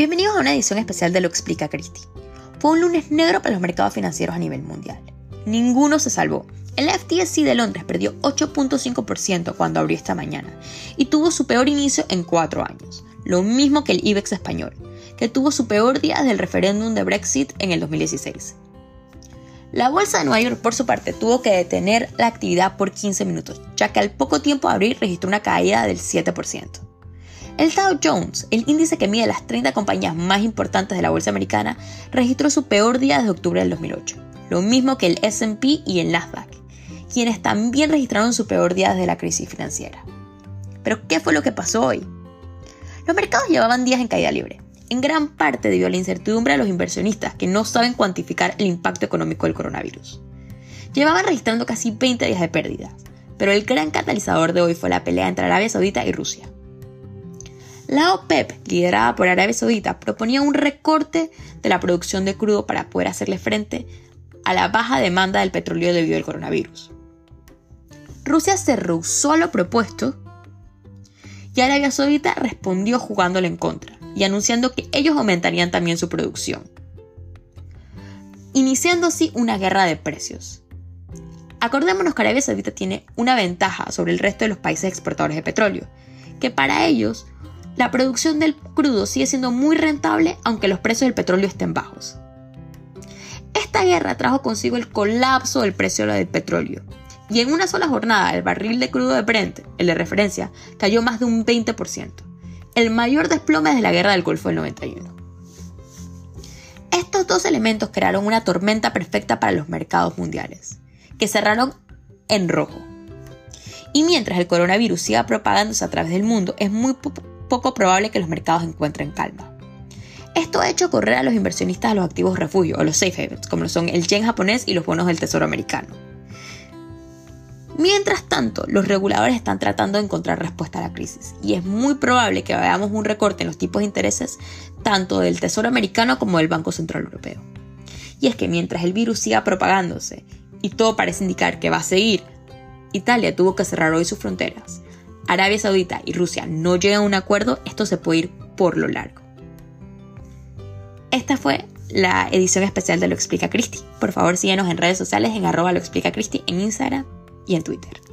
Bienvenidos a una edición especial de Lo Explica Christie. Fue un lunes negro para los mercados financieros a nivel mundial. Ninguno se salvó. El FTSE de Londres perdió 8.5% cuando abrió esta mañana y tuvo su peor inicio en cuatro años, lo mismo que el IBEX español, que tuvo su peor día desde el referéndum de Brexit en el 2016. La bolsa de Nueva York, por su parte, tuvo que detener la actividad por 15 minutos, ya que al poco tiempo de abrir registró una caída del 7%. El Dow Jones, el índice que mide las 30 compañías más importantes de la bolsa americana, registró su peor día desde octubre del 2008, lo mismo que el SP y el Nasdaq, quienes también registraron su peor día desde la crisis financiera. Pero, ¿qué fue lo que pasó hoy? Los mercados llevaban días en caída libre, en gran parte debido a la incertidumbre de los inversionistas que no saben cuantificar el impacto económico del coronavirus. Llevaban registrando casi 20 días de pérdidas, pero el gran catalizador de hoy fue la pelea entre Arabia Saudita y Rusia. La OPEP, liderada por Arabia Saudita, proponía un recorte de la producción de crudo para poder hacerle frente a la baja demanda del petróleo debido al coronavirus. Rusia se rehusó a lo propuesto y Arabia Saudita respondió jugándole en contra y anunciando que ellos aumentarían también su producción, iniciando así una guerra de precios. Acordémonos que Arabia Saudita tiene una ventaja sobre el resto de los países exportadores de petróleo, que para ellos la producción del crudo sigue siendo muy rentable aunque los precios del petróleo estén bajos. Esta guerra trajo consigo el colapso del precio del petróleo, y en una sola jornada el barril de crudo de Brent, el de referencia, cayó más de un 20%, el mayor desplome desde la guerra del Golfo del 91. Estos dos elementos crearon una tormenta perfecta para los mercados mundiales, que cerraron en rojo. Y mientras el coronavirus siga propagándose a través del mundo, es muy poco probable que los mercados encuentren calma. Esto ha hecho correr a los inversionistas a los activos refugio o los safe havens, como son el yen japonés y los bonos del tesoro americano. Mientras tanto, los reguladores están tratando de encontrar respuesta a la crisis y es muy probable que veamos un recorte en los tipos de intereses tanto del Tesoro americano como del Banco Central Europeo. Y es que mientras el virus siga propagándose y todo parece indicar que va a seguir, Italia tuvo que cerrar hoy sus fronteras, Arabia Saudita y Rusia no llegan a un acuerdo, esto se puede ir por lo largo. Esta fue la edición especial de Lo Explica Cristi. Por favor, síguenos en redes sociales en arroba lo explica Cristi en Instagram y en Twitter.